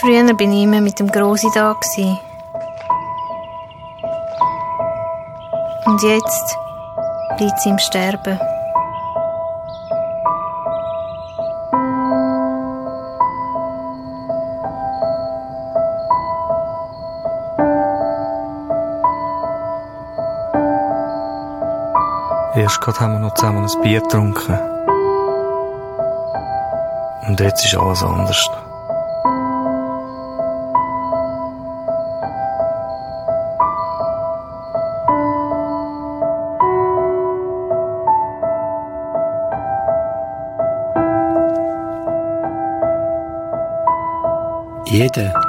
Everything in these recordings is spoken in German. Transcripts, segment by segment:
Früher bin ich immer mit dem Grossi da. Und jetzt liegt sie im Sterben. Erst gerade haben wir noch zusammen ein Bier getrunken. Und jetzt ist alles anders.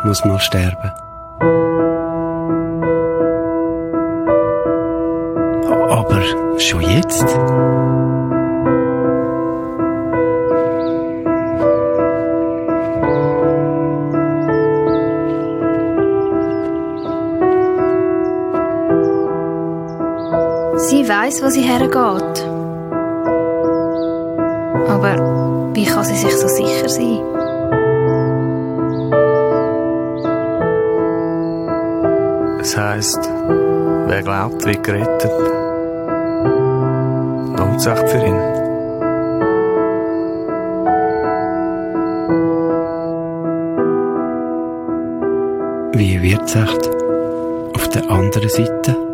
Muss mal sterben. Aber schon jetzt? Sie weiß, wo sie hergeht. Es heisst, wer glaubt, wird gerettet. Lohnt sich für ihn. Wie wird es echt auf der anderen Seite?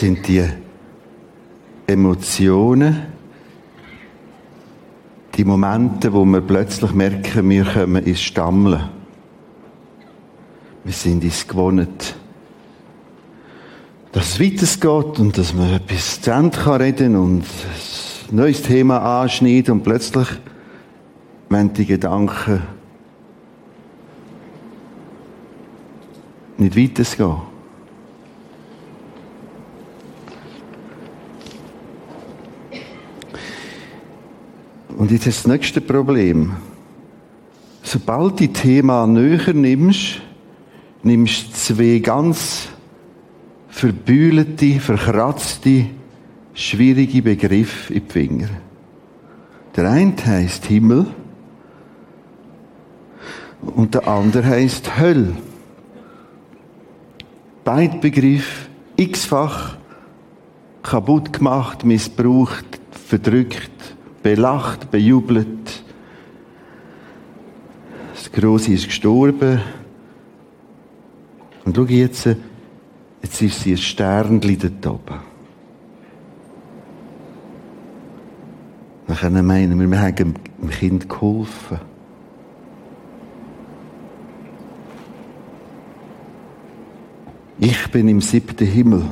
Sind die Emotionen, die Momente, wo wir plötzlich merken, wir kommen ins Stammeln. Wir sind es gewohnt, dass es weitergeht und dass man etwas zu Ende kann reden und ein neues Thema anschneiden und plötzlich wenn die Gedanken nicht weitergehen. Und jetzt das nächste Problem. Sobald das Thema näher nimmst, nimmst du zwei ganz verbühlte, verkratzte, schwierige Begriffe in die Finger. Der eine heißt Himmel und der andere heißt Hölle. Beide Begriffe x-fach kaputt gemacht, missbraucht, verdrückt, belacht, bejubelt. Das Grosse ist gestorben. Und schau jetzt, jetzt ist sie ein Sternli dort oben. Dann können meinen wir, wir haben dem Kind geholfen. Ich bin im siebten Himmel.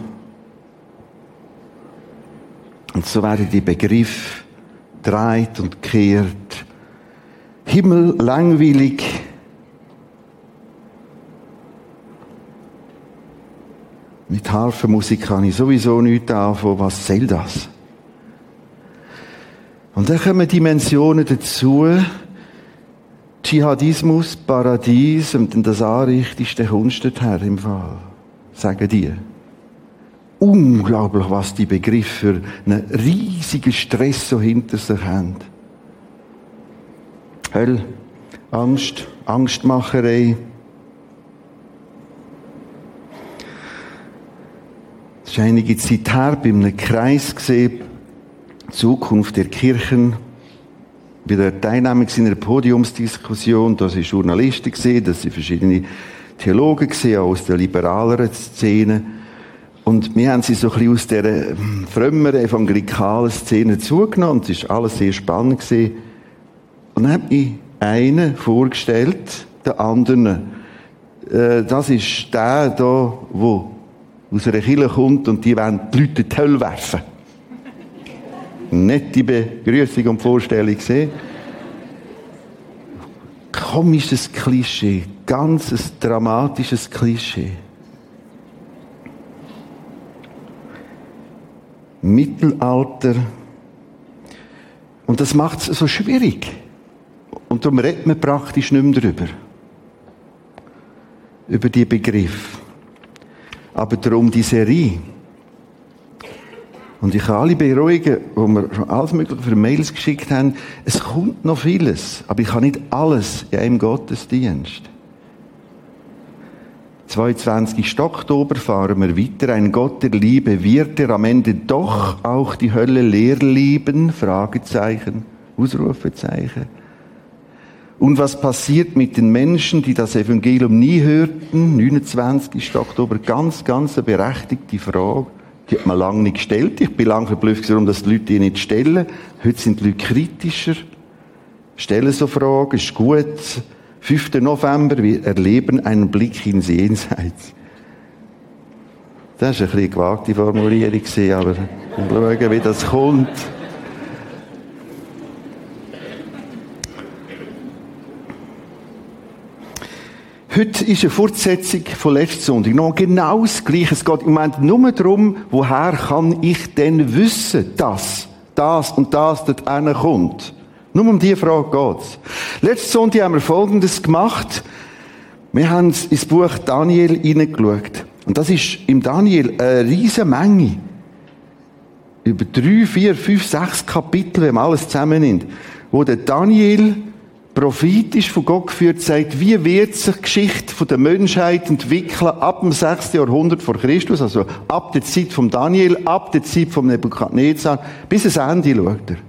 Und so werden die Begriffe dreht und kehrt. Himmel langweilig. Mit Harfenmusik kann ich sowieso nichts anfangen. Was soll das? Und dann kommen Dimensionen dazu. Dschihadismus, Paradies und das Anrichtigste du her im Fall. Sagen die. Unglaublich, was die Begriffe für einen riesigen Stress so hinter sich haben. Hölle, Angst, Angstmacherei. Es ist einige Zeit her bei einem Kreis gesehen, Zukunft der Kirchen. Bei der Teilnahme in einer Podiumsdiskussion, da sind Journalisten gesehen, das sind verschiedene Theologen gesehen, auch aus der liberaleren Szene. Und wir haben sie so ein bisschen aus dieser frömmeren evangelikalen Szene zugenommen. Es war alles sehr spannend. Gewesen. Und dann hat mich einen vorgestellt, der anderen. Äh, das ist der da, der aus einer Kirche kommt und die wollen die Leute in die Hölle werfen. Nette Begrüßung und Vorstellung gesehen. komisches Klischee, ganz ein dramatisches Klischee. Mittelalter. Und das macht es so schwierig. Und darum redet man praktisch nicht mehr darüber. Über die Begriff. Aber darum die Serie. Und ich kann alle beruhigen, wo wir schon alles Mögliche für Mails geschickt haben. Es kommt noch vieles, aber ich habe nicht alles in einem Gottesdienst. 22. Oktober fahren wir weiter. Ein Gott der Liebe wird er am Ende doch auch die Hölle leer lieben? Fragezeichen, Ausrufezeichen. Und was passiert mit den Menschen, die das Evangelium nie hörten? 29. Oktober, ganz, ganz eine berechtigte Frage. Die hat man lange nicht gestellt. Ich bin lange verblüfft, warum das die Leute die nicht stellen. Heute sind die Leute kritischer. Stellen so Fragen, ist gut. 5. November, wir erleben einen Blick ins Jenseits. Das war eine bisschen gewagte Formulierung, aber wir schauen, wie das kommt. Heute ist eine Fortsetzung von letzten Sonntag. Noch genau das Gleiche. Es geht im Moment nur darum, woher kann ich denn wissen, dass das und das dort kommt. Nur um diese Frage geht's. Letzten Sonntag haben wir Folgendes gemacht. Wir haben ins Buch Daniel hineingeschaut. Und das ist im Daniel eine riesige Menge. Über drei, vier, fünf, sechs Kapitel, wenn man alles zusammennimmt, wo der Daniel prophetisch von Gott geführt sagt, wie wird sich die Geschichte der Menschheit entwickeln ab dem 6. Jahrhundert vor Christus, also ab der Zeit von Daniel, ab der Zeit von Nebukadnezar, bis ans Ende schaut er.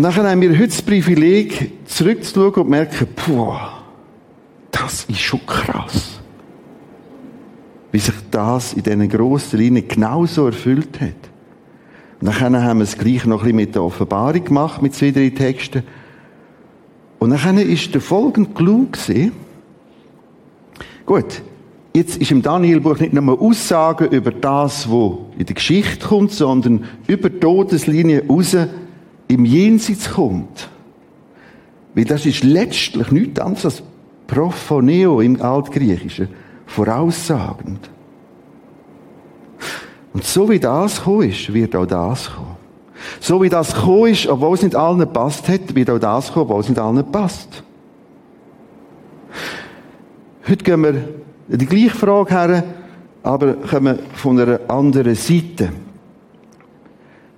Und dann haben wir heute das Privileg, zurückzuschauen und merken, puh, das ist schon krass. Wie sich das in diesen grossen Linien genauso erfüllt hat. Und dann haben wir es gleich noch ein bisschen mit der Offenbarung gemacht, mit zwei, drei Texten. Und dann ist der folgende Clou gewesen. Gut. Jetzt ist im Danielbuch nicht nur Aussagen über das, was in der Geschichte kommt, sondern über die Todeslinie raus im Jenseits kommt. Weil das ist letztlich nichts anderes als Prophoneo im Altgriechischen. Voraussagend. Und so wie das gekommen ist, wird auch das kommen. So wie das gekommen ist, obwohl es nicht allen passt hat, wird auch das kommen, obwohl es nicht allen passt. Heute gehen wir die gleiche Frage her, aber kommen von einer anderen Seite.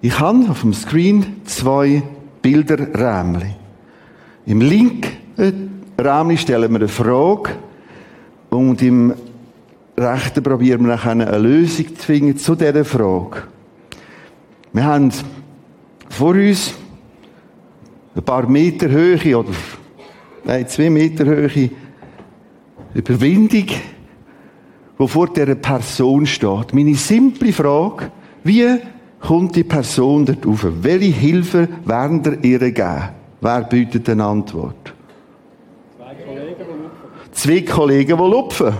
Ich habe auf dem Screen zwei Bilderrämchen. Im linken Rahmen stellen wir eine Frage und im rechten probieren wir eine Lösung zu finden zu dieser Frage. Wir haben vor uns ein paar Meter Höhe oder nein, zwei Meter Höhe Überwindung, wo vor dieser Person steht. Meine simple Frage, wie kommt die Person dort rauf? Welche Hilfe werden ihr ihr geben? Wer bietet eine Antwort? Zwei Kollegen, die lupfen. Zwei Kollegen, die lupfen.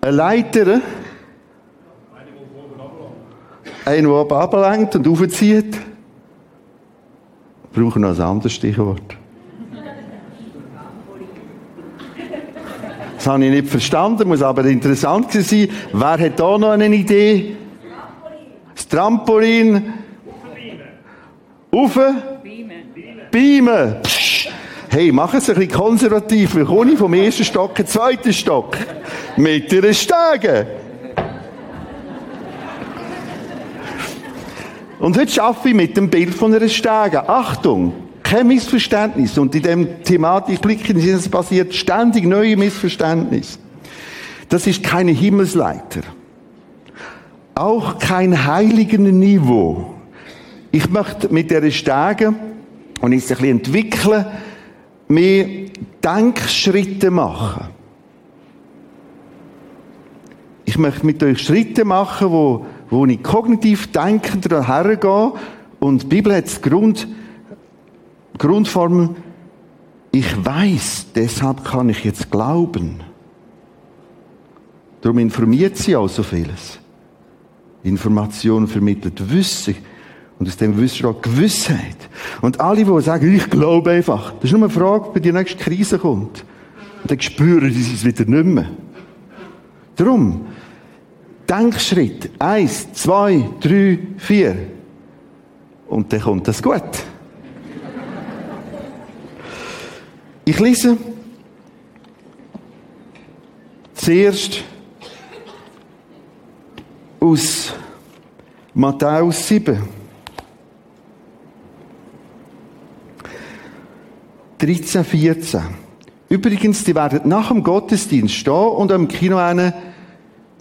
Eine Leiter. Eine Leiter. Einer, der oben ablenkt und aufzieht. Wir brauchen noch ein anderes Stichwort. Das habe ich nicht verstanden, muss aber interessant sein. Wer hat da noch eine Idee? Das Trampolin. Ufe? Beamen. Hey, mach es ein bisschen konservativ. Wir kommen vom ersten Stock in den zweiten Stock. Mit ihren Stegen. Und heute arbeite ich mit dem Bild von einer Stege. Achtung! Kein Missverständnis. Und in dem Thematik Blicken passiert ständig neue Missverständnisse. Das ist keine Himmelsleiter. Auch kein heiligen Niveau. Ich möchte mit der Stege und es ein bisschen entwickeln, mehr Denkschritte machen. Ich möchte mit euch Schritte machen, wo wo ich kognitiv denkend hergehe und die Bibel hat die Grund, Grundformel, ich weiß, deshalb kann ich jetzt glauben. Darum informiert sie auch so vieles. Information vermittelt Wissen. Und aus dem du auch Gewissheit. Und alle, die sagen, ich glaube einfach, das ist nur eine Frage, wenn die nächste Krise kommt. Und dann spüren sie es wieder nicht mehr. Darum, Denkschritt. Eins, zwei, drei, vier. Und dann kommt das gut. Ich lese zuerst aus Matthäus 7. 13, 14. Übrigens, die werden nach dem Gottesdienst stehen und am Kino einen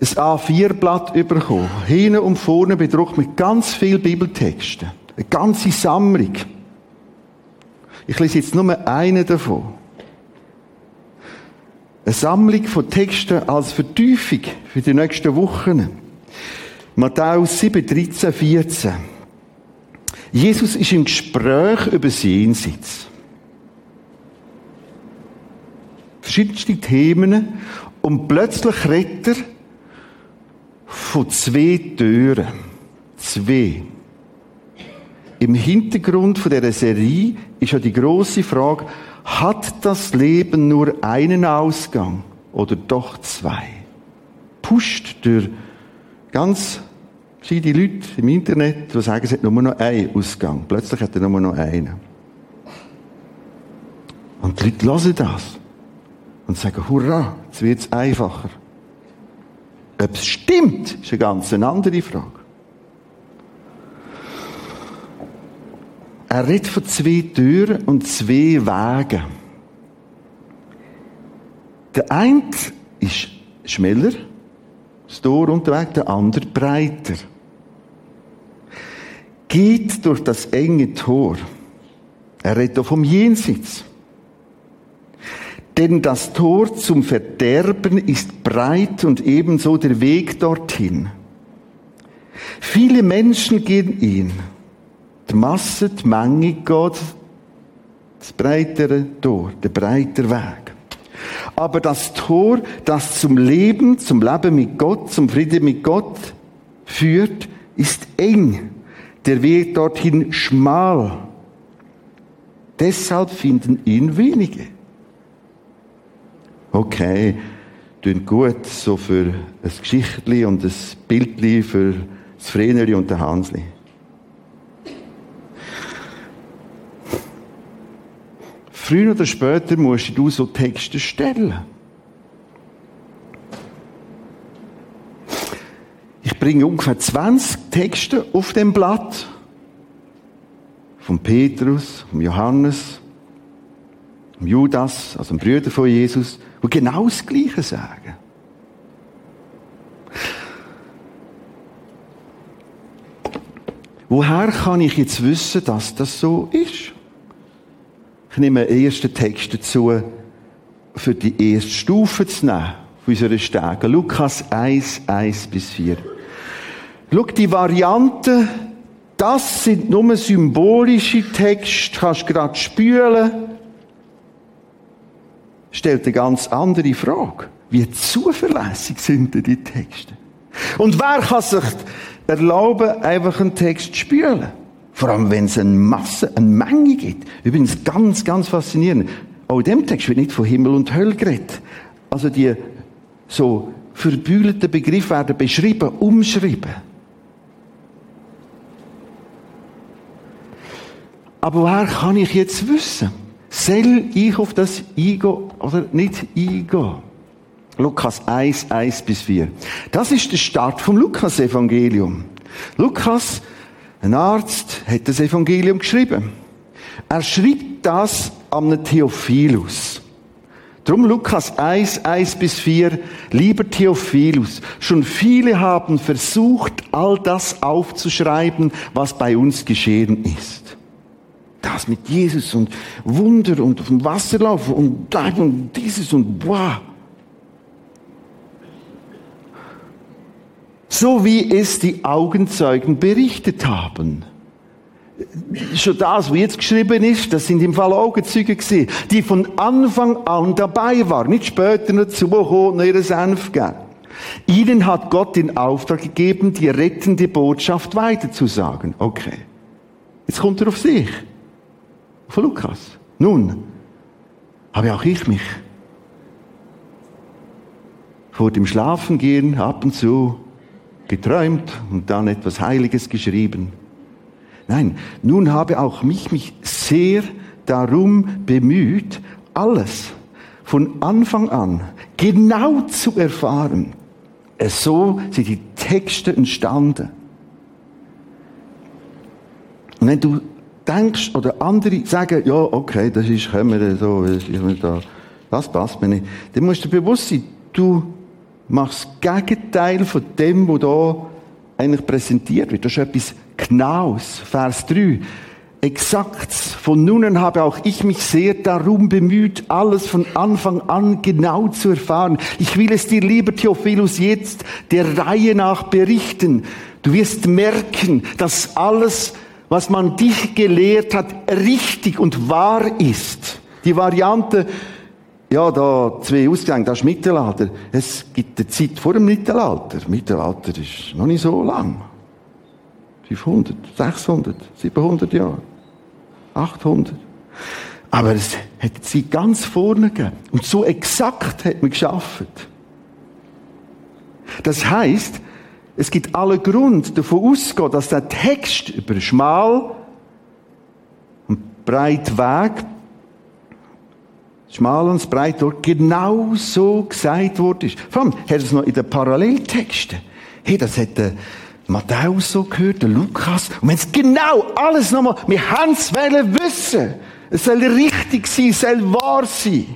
ein A4-Blatt bekommen. Hinten und vorne bedruckt mit ganz vielen Bibeltexten. Eine ganze Sammlung. Ich lese jetzt nur einen davon. Eine Sammlung von Texten als Vertiefung für die nächsten Wochen. Matthäus 7, 13, 14. Jesus ist im Gespräch über das Jenseits. Verschiedenste Themen. Und plötzlich redet er von zwei Türen. Zwei. Im Hintergrund von dieser Serie ist ja die große Frage, hat das Leben nur einen Ausgang oder doch zwei? Pusht durch ganz verschiedene Leute im Internet, die sagen, es hat nur noch einen Ausgang. Plötzlich hat er nur noch einen. Und die Leute hören das und sagen, hurra, jetzt wird es einfacher. Ob es stimmt, ist eine ganz andere Frage. Er redet von zwei Türen und zwei Wegen. Der eine ist schneller, das Tor und der andere breiter. Geht durch das enge Tor. Er redet auch vom Jenseits. Denn das Tor zum Verderben ist breit und ebenso der Weg dorthin. Viele Menschen gehen ihn. Die Masse, die Menge geht das breitere Tor, der breite Weg. Aber das Tor, das zum Leben, zum Leben mit Gott, zum Frieden mit Gott führt, ist eng. Der Weg dorthin schmal. Deshalb finden ihn wenige. Okay, tun gut, so für ein Geschichtli und ein Bildli für das Vreneli und den Hansli. Früher oder später musst du so Texte stellen. Ich bringe ungefähr 20 Texte auf dem Blatt. Von Petrus, von Johannes, vom Judas, also dem Brüder von Jesus, die genau das Gleiche sagen. Woher kann ich jetzt wissen, dass das so ist? Ich nehme einen ersten Text dazu, für die erste Stufe zu nehmen, von unserer Stege. Lukas 1, 1 bis 4. Schau, die Varianten, das sind nur symbolische Texte, kannst gerade spülen stellt eine ganz andere Frage. Wie zuverlässig sind denn die Texte? Und wer kann sich erlauben, einfach einen Text zu spülen? Vor allem, wenn es eine Masse, eine Menge gibt. Übrigens ganz, ganz faszinierend. Auch in dem Text wird nicht von Himmel und Hölle geredet. Also die so verbühlten Begriffe werden beschrieben, umschrieben. Aber woher kann ich jetzt wissen? Soll ich auf das eingehen oder nicht eingehen? Lukas 1, 1 bis 4. Das ist der Start vom Lukas-Evangelium. Lukas, ein Arzt, hat das Evangelium geschrieben. Er schreibt das an Theophilus. Drum Lukas 1, 1 bis 4, lieber Theophilus, schon viele haben versucht, all das aufzuschreiben, was bei uns geschehen ist das mit Jesus und Wunder und auf dem Wasser laufen und, und dieses und boah. So wie es die Augenzeugen berichtet haben. Schon das, was jetzt geschrieben ist, das sind im Fall Augenzeuge gewesen, die von Anfang an dabei waren, nicht später dazu gekommen und ihre Senf gegeben. Ihnen hat Gott den Auftrag gegeben, die rettende Botschaft weiterzusagen. Okay. Jetzt kommt er auf sich. Auf Lukas. Nun, habe auch ich mich vor dem Schlafengehen ab und zu geträumt und dann etwas Heiliges geschrieben. Nein, nun habe auch mich mich sehr darum bemüht, alles von Anfang an genau zu erfahren. So sind die Texte entstanden. Und wenn du denkst, oder andere sagen, ja, okay, das ist, können wir so, das passt mir nicht, dann musst du bewusst sein, du machst das Gegenteil von dem, was da eigentlich präsentiert wird. Das ist etwas Genaues. Vers 3. Exakts. Von nun an habe auch ich mich sehr darum bemüht, alles von Anfang an genau zu erfahren. Ich will es dir, lieber Theophilus, jetzt der Reihe nach berichten. Du wirst merken, dass alles, was man dich gelehrt hat, richtig und wahr ist. Die Variante, ja, da zwei Ausgänge, das ist Mittelalter. Es gibt eine Zeit vor dem Mittelalter. Mittelalter ist noch nicht so lang. 500, 600, 700 Jahre. 800. Aber es hat sie ganz vorne gegeben. Und so exakt hat man geschafft. Das heißt, es gibt alle Grund davon auszugehen, dass der Text über schmal und breit Weg, schmal und breit dort genau so gesagt worden ist. Vor allem hat es noch in den Paralleltexten. Hey, das hat der Matthäus so gehört, der Lukas. Und wenn es genau alles nochmal, wir haben es wissen. Es soll richtig sein, es soll wahr sein.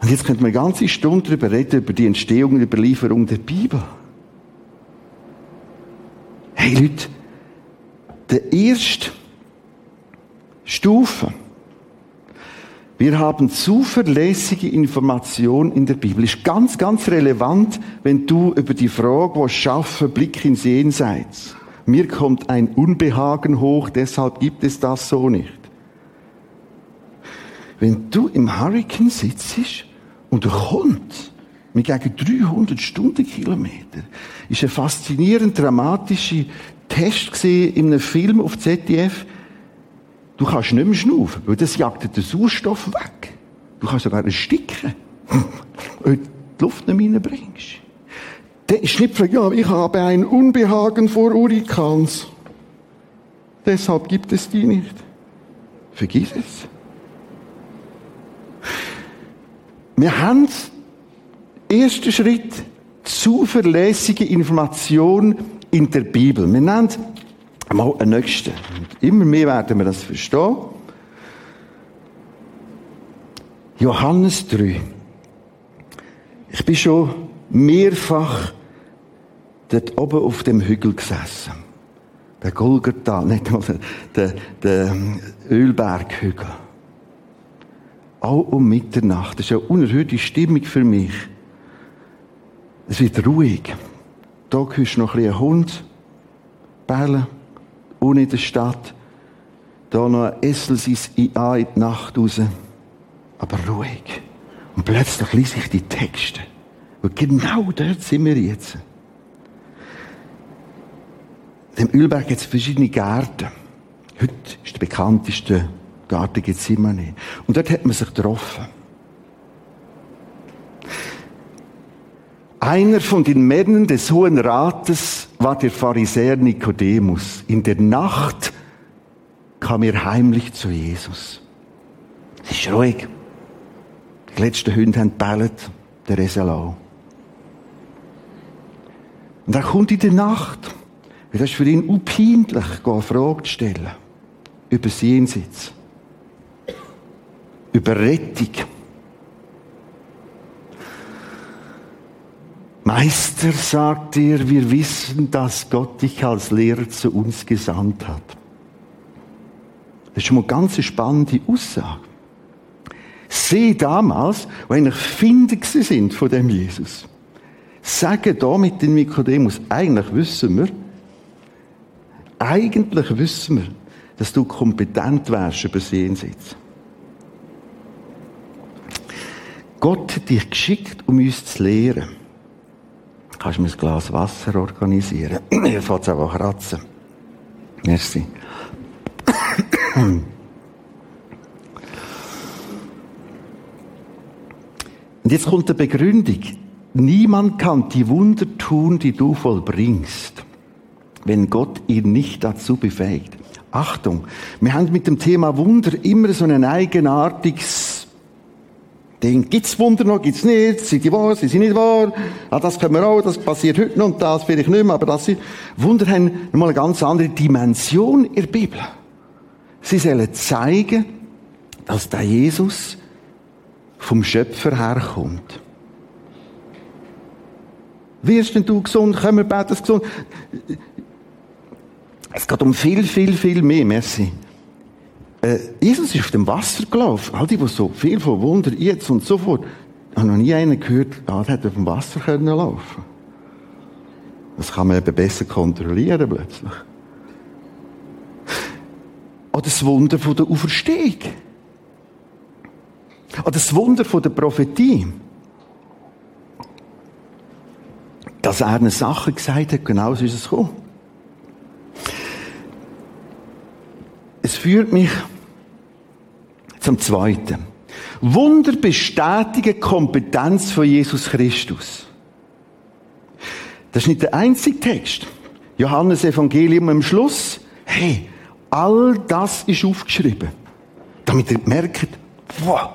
Und jetzt könnte man eine ganze Stunde darüber reden, über die Entstehung und Überlieferung der Bibel. Hey Leute, der erste Stufe, wir haben zuverlässige Information in der Bibel. Ist ganz, ganz relevant, wenn du über die Frage, was schaffe, Blick ins Jenseits. Mir kommt ein Unbehagen hoch, deshalb gibt es das so nicht. Wenn du im Hurricane sitzt und er kommt mit gegen 300 Stundenkilometer. Ist ein faszinierend dramatischer Test gesehen in einem Film auf ZDF. Du kannst nicht mehr schnaufen, weil das jagt den Sauerstoff weg. Du kannst sogar ersticken, wenn du die Luft nicht reinbringst. Dann ist nicht fragt, ja, ich habe ein Unbehagen vor Hurrikans. Deshalb gibt es die nicht. Vergiss es. Wir haben ersten Schritt zuverlässige Information in der Bibel. Wir nennen mal einen nächsten. immer mehr werden wir das verstehen. Johannes 3. Ich bin schon mehrfach dort oben auf dem Hügel gesessen. Der Golgatha, nicht der, der Ölberghügel auch um Mitternacht. Das ist eine unerhörte Stimmung für mich. Es wird ruhig. Da hörst du noch ein bisschen Hund bellen, unten in der Stadt. Da noch ein Essel in die Nacht raus. Aber ruhig. Und plötzlich lese ich die Texte. Und genau dort sind wir jetzt. Im Ölberg gibt es verschiedene Gärten. Heute ist der bekannteste Garten Gethsemane. Und dort hat man sich getroffen. Einer von den Männern des Hohen Rates war der Pharisäer Nikodemus. In der Nacht kam er heimlich zu Jesus. Es ist ruhig. Die letzten Hunde haben gebellt, der Esel Und er kommt in der Nacht. Das ist für ihn unpeinlich, eine Frage zu stellen. Über Jenseits über Rettung. Meister, sagt er, wir wissen, dass Gott dich als Lehrer zu uns gesandt hat. Das ist schon mal eine ganz spannende Aussage. Sie damals, die eigentlich Finder sind von dem Jesus, sagen da mit dem Nikodemus, eigentlich wissen wir, eigentlich wissen wir, dass du kompetent wärst über das Jenseits. Gott hat dich geschickt, um uns zu lehren. Kannst du mir ein Glas Wasser organisieren? Hier fängt es einfach kratzen. Merci. Und jetzt kommt die Begründung. Niemand kann die Wunder tun, die du vollbringst, wenn Gott ihn nicht dazu befähigt. Achtung, wir haben mit dem Thema Wunder immer so ein eigenartiges Ding. Gibt's Wunder noch, gibt's nicht? Sind die wahr, sind sie nicht wahr? Ah, das können wir auch, das passiert heute noch und das vielleicht nicht mehr, aber das sind, Wunder haben nochmal eine ganz andere Dimension in der Bibel. Sie sollen zeigen, dass der Jesus vom Schöpfer herkommt. Wirst denn du gesund? Können wir beten, gesund? Es geht um viel, viel, viel mehr. Merci. Äh, Jesus ist auf dem Wasser gelaufen. All die, die so viel von Wunder jetzt und so fort. Habe noch nie einen gehört, der hat auf dem Wasser können laufen. Das kann man eben besser kontrollieren plötzlich. Oder das Wunder von der Auferstehung. Oder das Wunder von der Prophetie. Dass er eine Sache gesagt hat, genau so ist es gekommen. Es führt mich zum Zweiten. Wunder bestätigen Kompetenz von Jesus Christus. Das ist nicht der einzige Text. Johannes Evangelium am Schluss. Hey, all das ist aufgeschrieben. Damit ihr merkt, wow,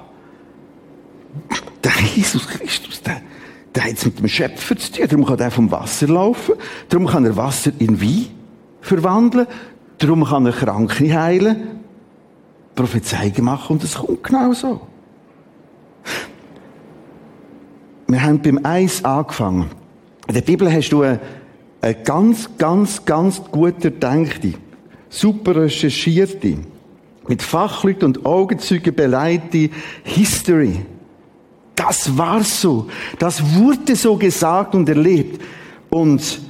der Jesus Christus, der, der hat es mit dem Schöpfer zu tun. Darum kann er vom Wasser laufen. Darum kann er Wasser in Wein verwandeln. Darum kann er Kranke heilen. Prophezeiungen machen und es kommt genau so. Wir haben beim Eis angefangen. In der Bibel hast du eine, eine ganz, ganz, ganz gut erdenkte, super recherchierte, mit Fachleuten und Augenzeugen beleitete History. Das war so. Das wurde so gesagt und erlebt. Und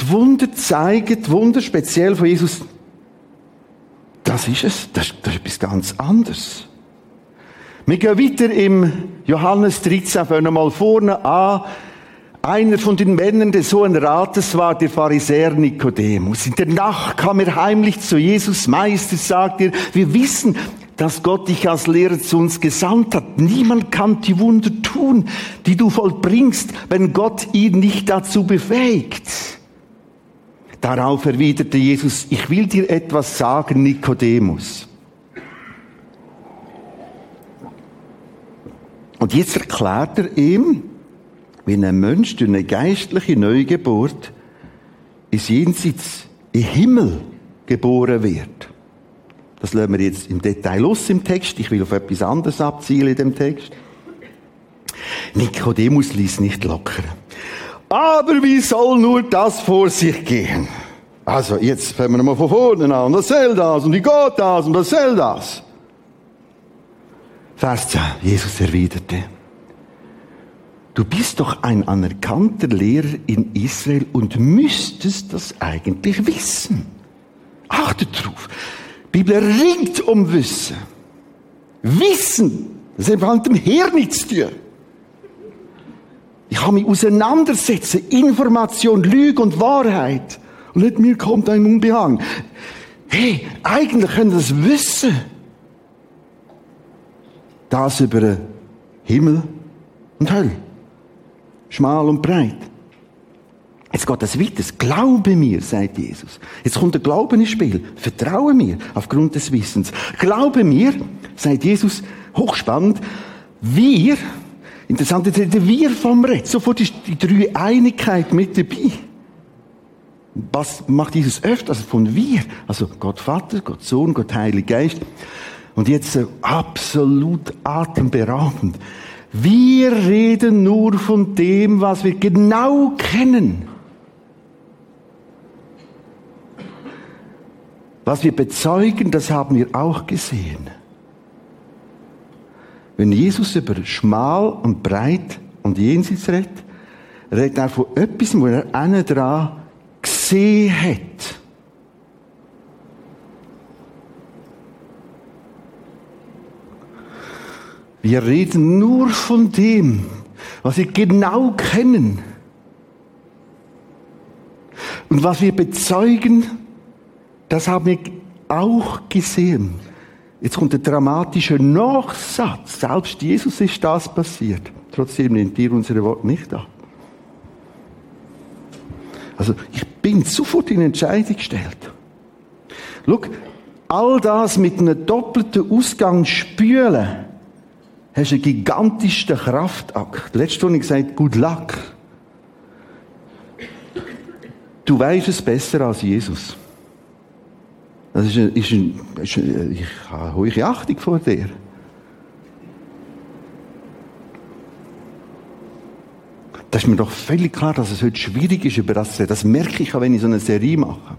die Wunder zeigen, die Wunder speziell von Jesus, das ist es. Das, ist etwas ganz anderes. Wir gehen weiter im Johannes 13, fangen mal vorne an. Einer von den Männern des Hohen Rates war der Pharisäer Nikodemus. In der Nacht kam er heimlich zu Jesus. Meister, sagt er, wir wissen, dass Gott dich als Lehrer zu uns gesandt hat. Niemand kann die Wunder tun, die du vollbringst, wenn Gott ihn nicht dazu befähigt. Darauf erwiderte Jesus, ich will dir etwas sagen, Nikodemus. Und jetzt erklärt er ihm, wie ein Mensch durch eine geistliche Neugeburt ins Jenseits, im Himmel geboren wird. Das lassen wir jetzt im Detail los im Text. Ich will auf etwas anderes abzielen in dem Text. Nikodemus ließ nicht locker. Aber wie soll nur das vor sich gehen? Also, jetzt fangen wir mal von vorne an. Was soll das? Und wie geht das? Und was soll das? Vers 10. Jesus erwiderte. Du bist doch ein anerkannter Lehrer in Israel und müsstest das eigentlich wissen. Achtet drauf. Die Bibel ringt um Wissen. Wissen, das hat mit dem Hirn nichts zu tun. Ich kann mich auseinandersetzen. Information, Lüge und Wahrheit. Und nicht mir kommt ein Unbehagen. Hey, eigentlich können wir das wissen. Das über Himmel und Hölle. Schmal und breit. Jetzt geht das weiter. Glaube mir, sagt Jesus. Jetzt kommt der Glauben ins Spiel. Vertraue mir aufgrund des Wissens. Glaube mir, sagt Jesus, hochspannend, wir, interessant, jetzt redet wir vom Red. Sofort ist die drei Einigkeit mit dabei. Was macht Jesus öfter? Also von wir. Also Gott Vater, Gott Sohn, Gott Heiliger Geist. Und jetzt absolut atemberaubend. Wir reden nur von dem, was wir genau kennen. Was wir bezeugen, das haben wir auch gesehen. Wenn Jesus über schmal und breit und jenseits redet, redet er von etwas, wo er einen dran gesehen hat. Wir reden nur von dem, was wir genau kennen. Und was wir bezeugen, das haben wir auch gesehen. Jetzt kommt der dramatische Nachsatz. Selbst Jesus ist das passiert. Trotzdem nimmt ihr unsere Worte nicht ab. Also ich bin sofort in Entscheidung gestellt. Schau, all das mit einem doppelten Ausgang spülen, hast einen gigantischen Kraftakt. Habe ich gesagt, good luck. Du weißt es besser als Jesus. Das ist, ist, ist ein, ich habe hohe Achtung vor dir. Das ist mir doch völlig klar, dass es heute schwierig ist, über das zu reden. Das merke ich auch, wenn ich so eine Serie mache.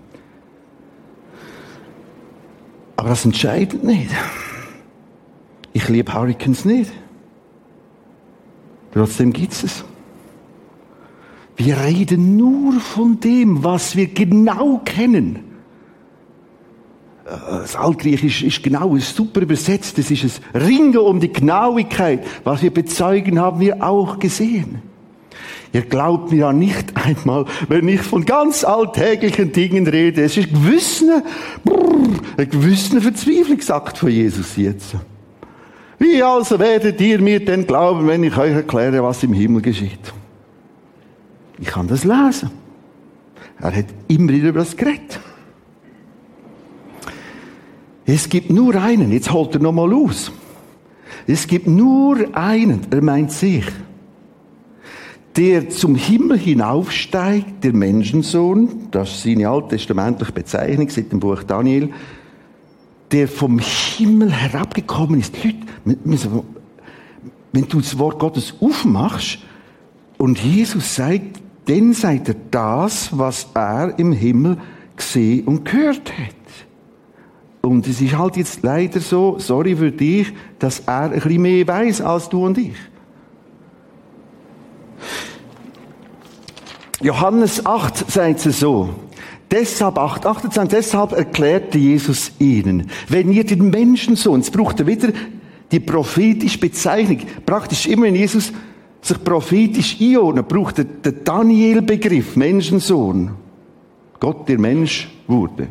Aber das entscheidet nicht. Ich liebe Hurricanes nicht. Trotzdem gibt es. Wir reden nur von dem, was wir genau kennen. Das Altgriechisch ist genau, super übersetzt. Das ist ein Ringen um die Genauigkeit. Was wir bezeugen, haben wir auch gesehen. Ihr glaubt mir ja nicht einmal, wenn ich von ganz alltäglichen Dingen rede. Es ist ein gewisser, ein gewisser Verzweiflungsakt von Jesus jetzt. Wie also werdet ihr mir denn glauben, wenn ich euch erkläre, was im Himmel geschieht? Ich kann das lesen. Er hat immer wieder über das geredet. Es gibt nur einen, jetzt holt er nochmal aus. Es gibt nur einen, er meint sich, der zum Himmel hinaufsteigt, der Menschensohn, das ist seine alttestamentliche Bezeichnung seit dem Buch Daniel, der vom Himmel herabgekommen ist. Leute, wenn du das Wort Gottes aufmachst und Jesus sagt, dann seid er das, was er im Himmel gesehen und gehört hat. Und es ist halt jetzt leider so, sorry für dich, dass er ein bisschen mehr weiß als du und ich. Johannes 8 sagt es so. Deshalb, 8, 28, deshalb erklärte Jesus ihnen, wenn ihr den Menschensohn, jetzt braucht er wieder die prophetische Bezeichnung, praktisch immer wenn Jesus sich prophetisch einordnet, braucht er den Daniel-Begriff, Menschensohn. Gott, der Mensch wurde.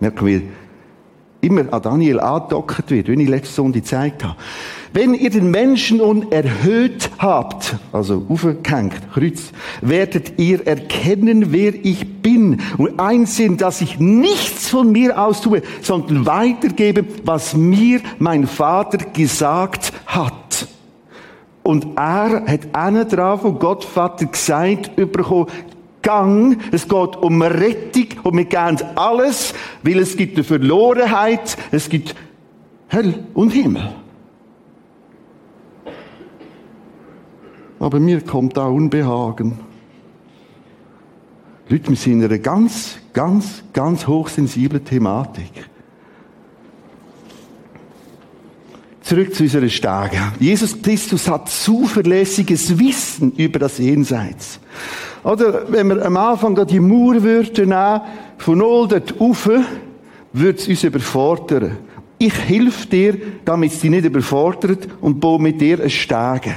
Merken wir, immer an Daniel angedockt wird, wie ich letzte Sonntag gezeigt habe. Wenn ihr den Menschen unerhöht habt, also aufgehängt, Kreuz, werdet ihr erkennen, wer ich bin und einsehen, dass ich nichts von mir aus tue, sondern weitergebe, was mir mein Vater gesagt hat. Und er hat einen drauf, wo Gott Vater gesagt bekommen, Gang. Es geht um Rettung und wir geben alles, weil es gibt eine Verlorenheit, es gibt Hölle und Himmel. Aber mir kommt auch Unbehagen. Leute, wir sind in einer ganz, ganz, ganz hochsensiblen Thematik. Zurück zu unserer Stege. Jesus Christus hat zuverlässiges Wissen über das Jenseits. Oder wenn wir am Anfang da die Mauer nehmen, von null dort rauf, würde es uns überfordern. Ich helfe dir, damit es dich nicht überfordert und baue mit dir ein Stege.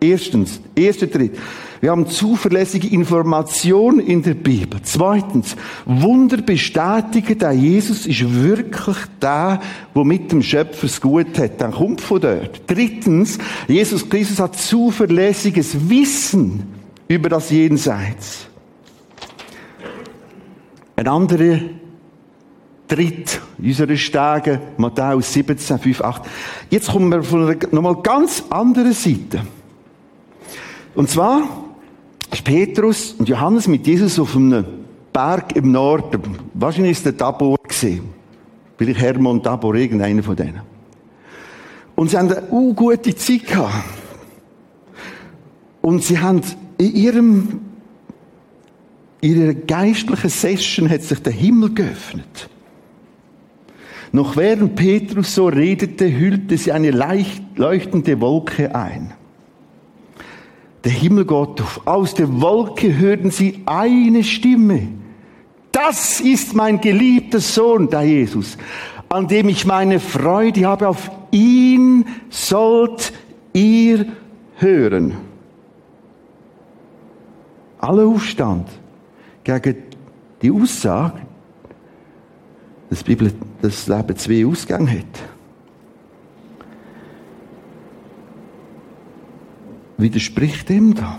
Erstens, erster Tritt. Wir haben zuverlässige Information in der Bibel. Zweitens, Wunder bestätigen, der Jesus ist wirklich der, der mit dem Schöpfer es gut hat. Dann kommt von dort. Drittens, Jesus Christus hat zuverlässiges Wissen über das Jenseits. Ein anderer Tritt unserer Stege, Matthäus 17, 5, 8. Jetzt kommen wir von einer nochmal ganz anderen Seite. Und zwar ist Petrus und Johannes mit Jesus auf einem Berg im Norden. Wahrscheinlich ist der Tabor gesehen. Vielleicht Hermann Tabor, irgendeiner von denen. Und sie haben eine uh, gute Zeit gehabt. Und sie haben in ihrem, ihrer geistlichen Session hat sich der Himmel geöffnet. Noch während Petrus so redete, hüllte sie eine leicht leuchtende Wolke ein. Der Himmel geht auf. Aus der Wolke hörten sie eine Stimme. Das ist mein geliebter Sohn, der Jesus, an dem ich meine Freude habe. Auf ihn sollt ihr hören. Aller Aufstand gegen die Aussage, dass die Bibel das Leben zwei Ausgänge hat. Widerspricht dem da?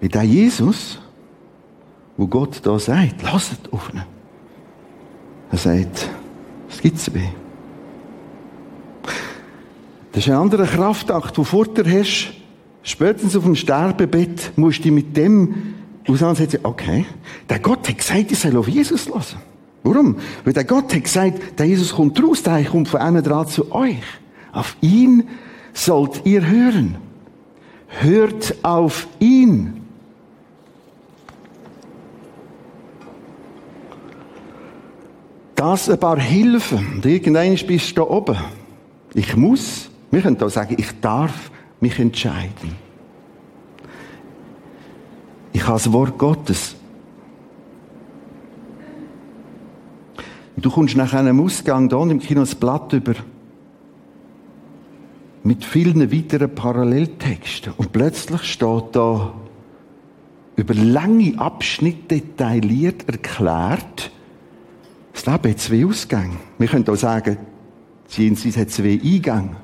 Wie der Jesus, wo Gott da sagt, lasst auf ihn. Er sagt, es gibt zwei. Das ist ein anderer Kraftakt, wo vorher hast, spätestens auf dem Sterbebett, musst du mit dem auseinandersetzen, okay, der Gott hat gesagt, ich soll auf Jesus lassen. Warum? Weil der Gott hat gesagt, der Jesus kommt raus, der kommt von einem dran zu euch. Auf ihn sollt ihr hören. Hört auf ihn. Das ein paar Hilfen. Und irgendwann bist du da oben. Ich muss, wir können da sagen, ich darf mich entscheiden. Ich habe das Wort Gottes. Du kommst nach einem Ausgang da im Kino das Blatt über mit vielen weiteren Paralleltexten. Und plötzlich steht da über lange Abschnitte detailliert erklärt, das Leben hat zwei Ausgänge. Wir können auch sagen, das Jenseits hat zwei Eingänge.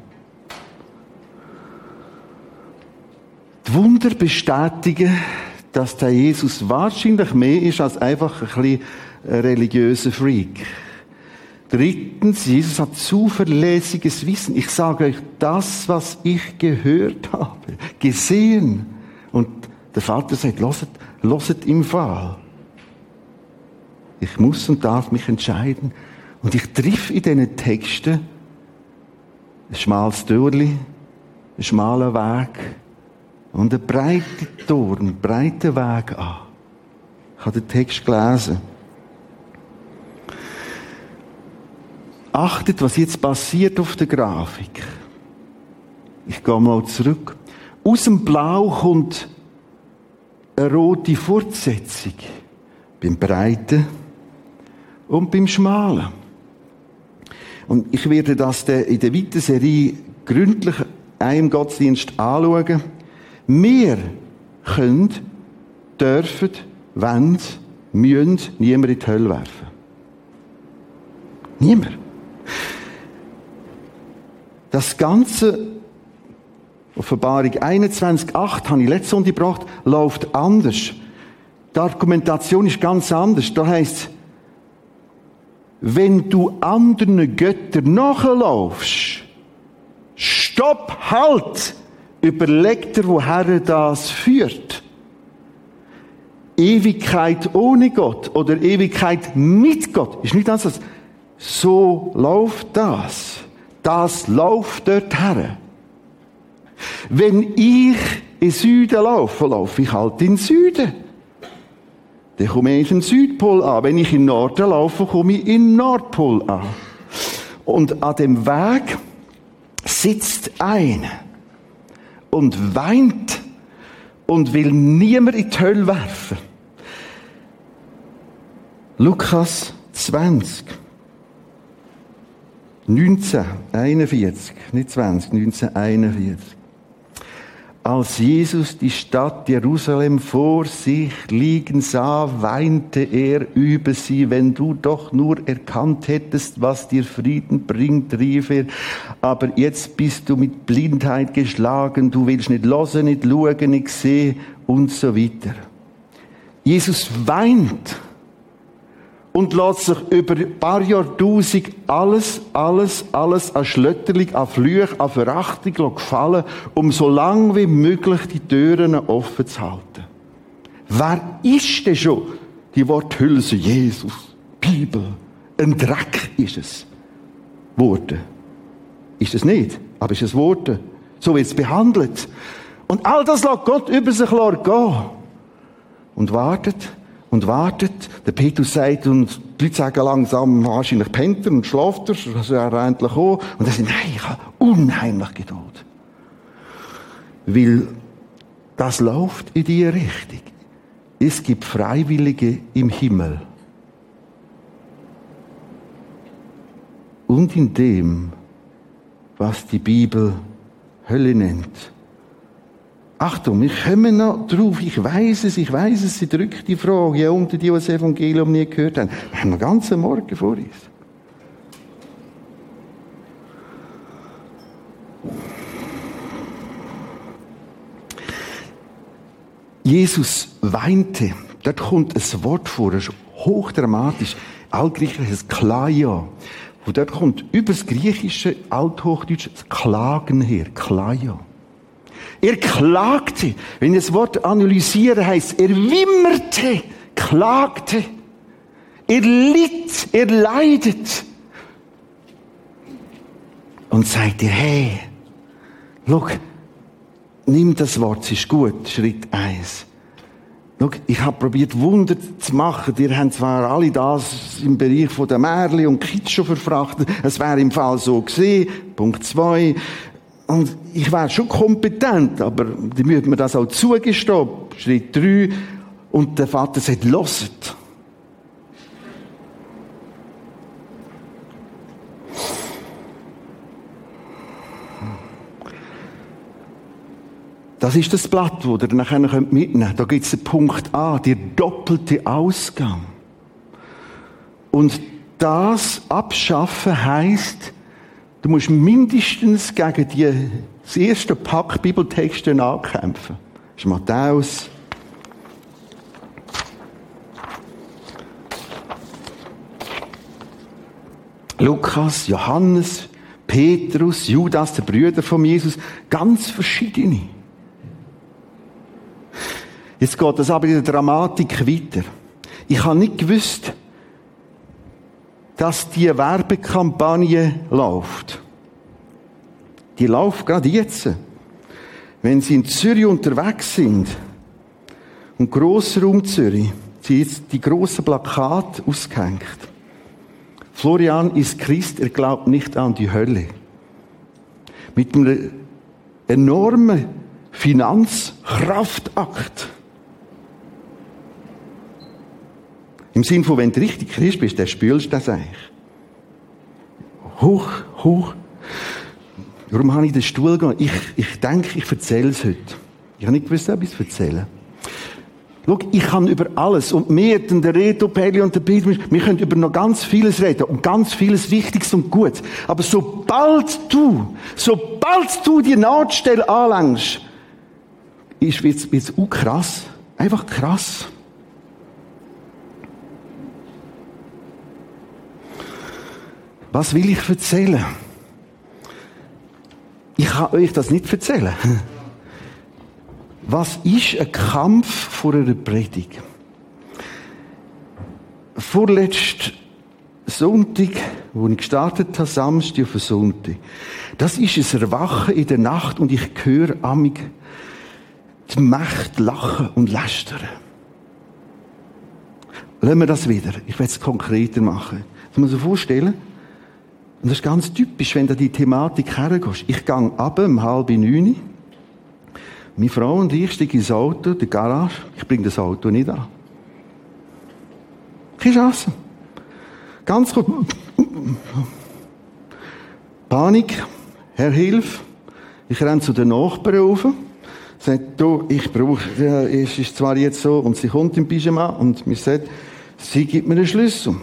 Die Wunder bestätigen, dass der Jesus wahrscheinlich mehr ist als einfach ein bisschen religiöser Freak. Drittens, Jesus hat zuverlässiges Wissen. Ich sage euch das, was ich gehört habe, gesehen. Und der Vater sagt, loset, loset im Fall. Ich muss und darf mich entscheiden. Und ich triff in diesen Texten ein schmales Türli, ein schmaler Weg und ein breiter Tor, einen breiten Weg an. Ich habe den Text gelesen. Achtet, was jetzt passiert auf der Grafik. Ich gehe mal zurück. Aus dem Blau kommt eine rote Fortsetzung. Beim Breiten und beim Schmalen. Und ich werde das in der weiteren Serie gründlich einem Gottesdienst anschauen. Wir können, dürfen, wollen, müssen niemand in die Hölle werfen. Niemand. Das Ganze, Offenbarung 21,8 habe ich letzte Sonntag gebracht, läuft anders. Die Argumentation ist ganz anders. Da heißt wenn du anderen Göttern nachlaufst, stopp, halt, überleg dir, woher das führt. Ewigkeit ohne Gott oder Ewigkeit mit Gott ist nicht anders. So läuft das. Das läuft dort her. Wenn ich in Süden laufe, laufe ich halt in Süden. Dann komme ich in den Südpol an. Wenn ich in den Norden laufe, komme ich in Nordpol an. Und an dem Weg sitzt einer und weint und will niemand in die Hölle werfen. Lukas 20. 1941, nicht 20, 1941. Als Jesus die Stadt Jerusalem vor sich liegen sah, weinte er über sie. Wenn du doch nur erkannt hättest, was dir Frieden bringt, rief er. Aber jetzt bist du mit Blindheit geschlagen. Du willst nicht losen, nicht schauen, nicht sehen und so weiter. Jesus weint und lässt sich über ein paar Jahrtausend alles, alles, alles an Schlötterling, an Flüch, an Verachtung gefallen, um so lange wie möglich die Türen offen zu halten. Wer ist denn schon die Worthülse Jesus, Bibel? Ein Dreck ist es. Worte. Ist es nicht, aber ist es Worte. So wird es behandelt. Und all das lässt Gott über sich gehen. Und wartet, und wartet. Der Petrus sagt, und die Leute sagen langsam, wahrscheinlich pennt er und schlaft er, also er endlich auch. Und er sagt, nein, ich habe unheimlich Geduld. Weil das läuft in die Richtung. Es gibt Freiwillige im Himmel. Und in dem, was die Bibel Hölle nennt. Achtung, wir kommen noch drauf. Ich weiß es, ich weiß es. Sie drückt die Frage, ja, unter die, die das Evangelium nie gehört haben. Wir haben noch ganzen Morgen vor uns. Jesus weinte. Dort kommt ein Wort vor, das ist hochdramatisch. Altgriechisch Klaja. Und dort kommt über das griechische Althochdeutsch das Klagen her. Klaja. Er klagte. Wenn das Wort analysiere, heißt er wimmerte, klagte. Er litt, er leidet. Und sagte, hey, schau, nimm das Wort, es ist gut. Schritt eins. Schau, ich habe probiert, Wunder zu machen. Ihr habt zwar alle das im Bereich von der Märli und Kitsch schon verfrachtet. Es wäre im Fall so gesehen. Punkt zwei. Und ich wäre schon kompetent, aber die müssen mir das auch zugestehen. Schritt drei. Und der Vater sagt, loset. Das ist das Blatt, das ihr nachher mitnehmen könnt. Da gibt es den Punkt A, der doppelte Ausgang. Und das Abschaffen heisst, du musst mindestens gegen die, das erste Pack Bibeltexte ankämpfen. Das ist Matthäus. Lukas, Johannes, Petrus, Judas, der Brüder von Jesus, ganz verschiedene. Jetzt geht das aber in der Dramatik weiter. Ich habe nicht gewusst, dass die Werbekampagne läuft. Die läuft gerade jetzt. Wenn Sie in Zürich unterwegs sind, und Grossraum Zürich, sind jetzt die grossen Plakate ausgehängt. Florian ist Christ, er glaubt nicht an die Hölle. Mit einem enormen Finanzkraftakt. Im Sinn von, wenn du richtig Christ bist, dann spürst du das eigentlich. Hoch, hoch. Warum habe ich den Stuhl gegangen? Ich, ich denke, ich erzähle es heute. Ich habe nicht gewusst, ob ich es erzähle. Schau, ich kann über alles. Und wir, der Reto, Peli und der Peter, wir können über noch ganz vieles reden. Und ganz vieles Wichtiges und Gutes. Aber sobald du, sobald du die Nahtstelle anlangst, ist, wird's, wird's auch krass. Einfach krass. Was will ich erzählen? Ich kann euch das nicht erzählen. Was ist ein Kampf vor einer Predigt? Vorletzt Sonntag, wo ich gestartet habe, Samstag auf Sonntag. Das ist ein Erwachen in der Nacht und ich höre amig die Macht lachen und lästern. Lassen wir das wieder. Ich werde es konkreter machen. Das muss man sich vorstellen. Und das ist ganz typisch, wenn du die Thematik hergehst. Ich gehe ab um halb neun. Meine Frau und ich steigen ins Auto, die Garage. Ich bringe das Auto nicht an. Keine Chance. Ganz gut. Panik. Herr, hilf. Ich renne zu den Nachbarn rauf. Sagt, du, ich brauche, es ist zwar jetzt so, und sie kommt im Pyjama, und mir sagt, sie gibt mir einen Schlüssel.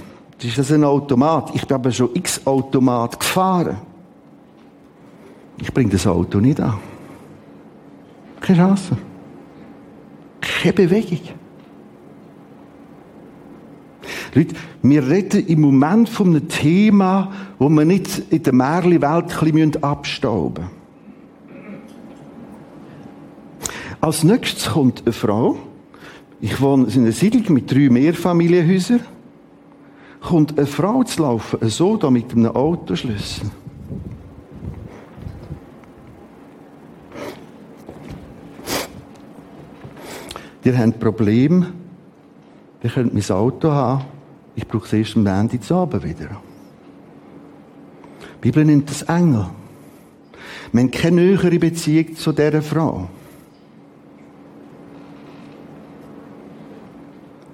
Ist das ein Automat. Ich bin aber schon x Automat gefahren. Ich bringe das Auto nicht an. Keine Chance. Keine Bewegung. Leute, wir reden im Moment von einem Thema, wo wir nicht in der Märli-Welt abstauben müssen. Als nächstes kommt eine Frau. Ich wohne in einer Siedlung mit drei Mehrfamilienhäusern kommt eine Frau zu laufen, so da mit einem Autoschlüssel. Ihr habt ein Problem, ihr könnt mein Auto haben, ich brauche es erst am Ende zu Abend wieder. Die Bibel nennt das Engel. Wir haben keine nähere Beziehung zu dieser Frau.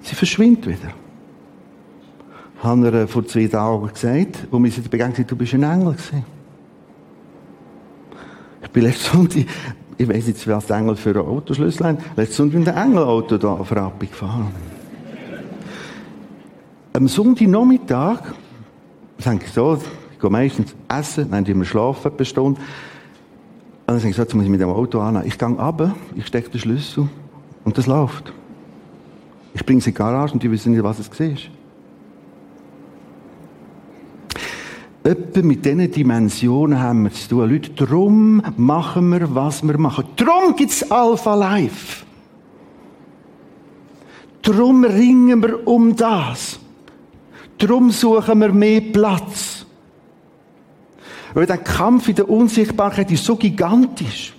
Sie verschwindet wieder habe ihr vor zwei Tagen gesagt, wo mir sie begegnet du bist ein Engel gewesen. Ich bin letztes Sonntag ich weiß jetzt, was der Engel für ein Autoschlüssel hat. Letzten Sonntag mit dem Engelauto da auf Rappi gefahren. Am Sonntagnachmittag, ich denke so, ich gehe meistens essen, dann wir schlafen eine Stunde. Und dann sage ich so, jetzt muss ich mit dem Auto an. Ich gehe runter, ich stecke den Schlüssel und das läuft. Ich bringe sie in die Garage und die wissen nicht, was es war. Etwa mit diesen Dimensionen haben wir zu tun. Leute, darum machen wir, was wir machen. Darum gibt es Alpha Life. Darum ringen wir um das. Darum suchen wir mehr Platz. Weil der Kampf in der Unsichtbarkeit ist so gigantisch.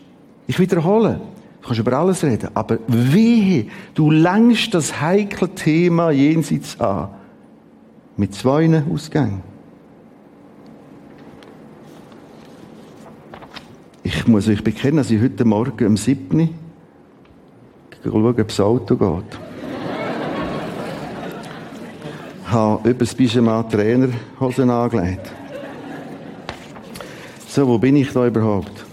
Ich wiederhole. Du kannst über alles reden. Aber wehe, du längst das heikle Thema jenseits an. Mit zwei Ausgängen. Ich muss euch bekennen, dass ich heute Morgen um 7 schaue, ob das Auto geht. ich habe über das Pyjama Trainerhosen angelegt. So, wo bin ich da überhaupt?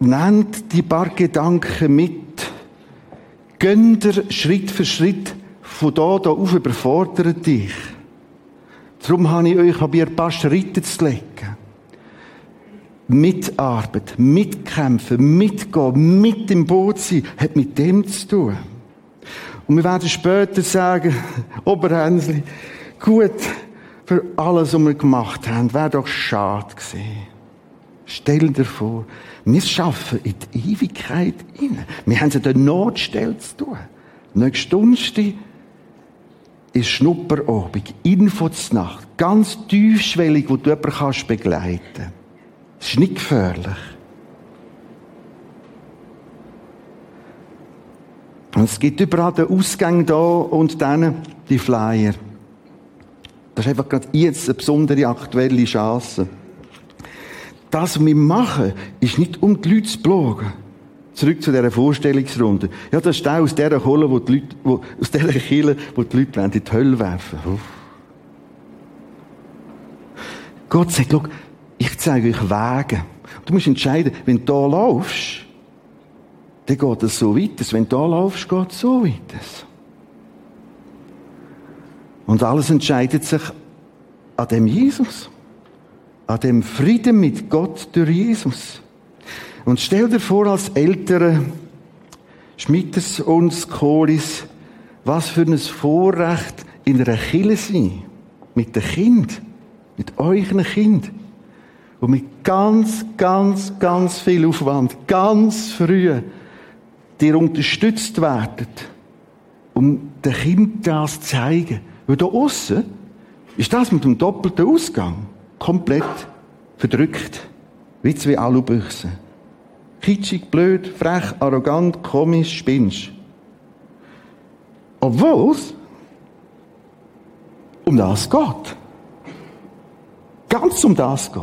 Nennt die paar Gedanken mit. Gönnt ihr Schritt für Schritt von da, da auf überfordert dich. Darum habe ich euch probiert, ein paar Schritte zu legen. Mitarbeiten, mitkämpfen, mitgehen, mit im Boot sein, hat mit dem zu tun. Und wir werden später sagen, Oberhänsli, gut, für alles, was wir gemacht haben, wäre doch schade gewesen. Stell dir vor, wir schaffen in die Ewigkeit rein. Wir haben es in der Notstelle zu tun. Nächste Stunde ist Schnupperobig, Infoznacht, ganz tiefschwellig, wo du jemanden kannst begleiten. Es ist nicht gefährlich. Und es gibt überall den Ausgang da und dann die Flyer. Das ist einfach gerade jetzt eine besondere aktuelle Chance. Das, was wir machen, ist nicht um die Leute zu plagen Zurück zu dieser Vorstellungsrunde. Ja, das ist der aus dieser Kohle, wo die Leute, wo, aus dieser Kille, wo die Leute in die Hölle werfen. Uff. Gott sagt, schau, ich zeige euch Wege. Du musst entscheiden, wenn du da laufst, dann geht es so weiter. Wenn du da laufst, geht es so weiter. Und alles entscheidet sich an dem Jesus. An dem Frieden mit Gott durch Jesus. Und stell dir vor, als Eltern, Schmitters und Skolis, was für ein Vorrecht in einer Kille sein. Mit dem Kind. Mit euren Kind. Und mit ganz, ganz, ganz viel Aufwand, ganz früh, dir unterstützt werden, um dem Kind das zu zeigen. Weil da aussen ist das mit dem doppelten Ausgang komplett verdrückt. Wie zwei Alubüchsen. Kitschig, blöd, frech, arrogant, komisch, spinnst. Obwohl es um das geht. Ganz um das geht.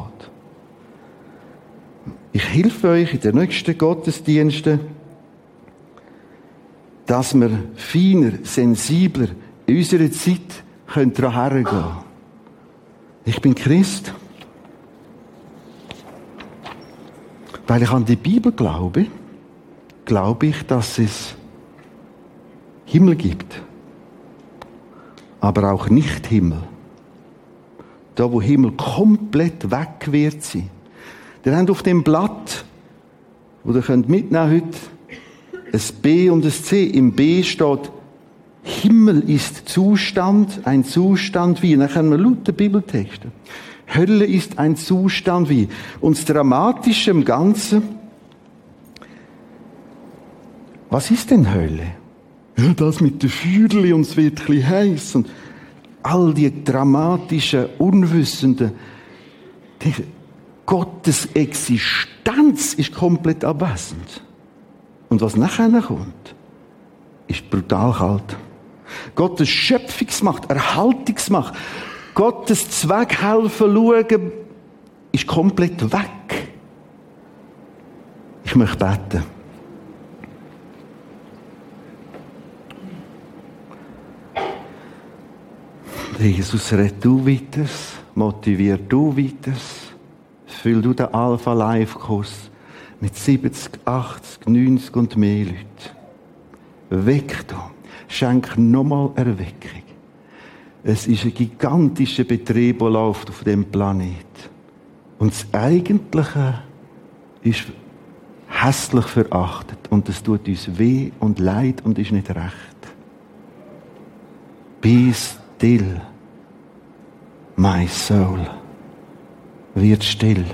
Ich helfe euch in den nächsten Gottesdiensten, dass wir feiner, sensibler in unserer Zeit daran hergehen Ich bin Christ. Weil ich an die Bibel glaube, glaube ich, dass es Himmel gibt. Aber auch nicht Himmel. Da, wo Himmel komplett weg wird sein. Ihr habt auf dem Blatt, wo ihr könnt mitnehmen heute, ein B und ein C. Im B steht, Himmel ist Zustand, ein Zustand wie. Dann können wir lauter Bibeltexte. Hölle ist ein Zustand wie. Und das Dramatische im Ganzen, was ist denn Hölle? Das mit den Feuerli und es wird ein heiß und all die dramatischen, unwissenden, die, Gottes Existenz ist komplett abwesend. Und was nachher kommt, ist brutal kalt. Gottes Schöpfungsmacht, Erhaltungsmacht, Gottes Zweck helfen schauen, ist komplett weg. Ich möchte beten. Jesus, red du weiter, motivier du weiter, füll du den Alpha Live Kurs mit 70, 80, 90 und mehr Leuten. Weck du. Schenk nochmal Erweckung. Es ist ein gigantischer Betrieb, der läuft auf dem Planet. Und das Eigentliche ist hässlich verachtet. Und es tut uns weh und leid und ist nicht recht. Be still, my soul. Wird still.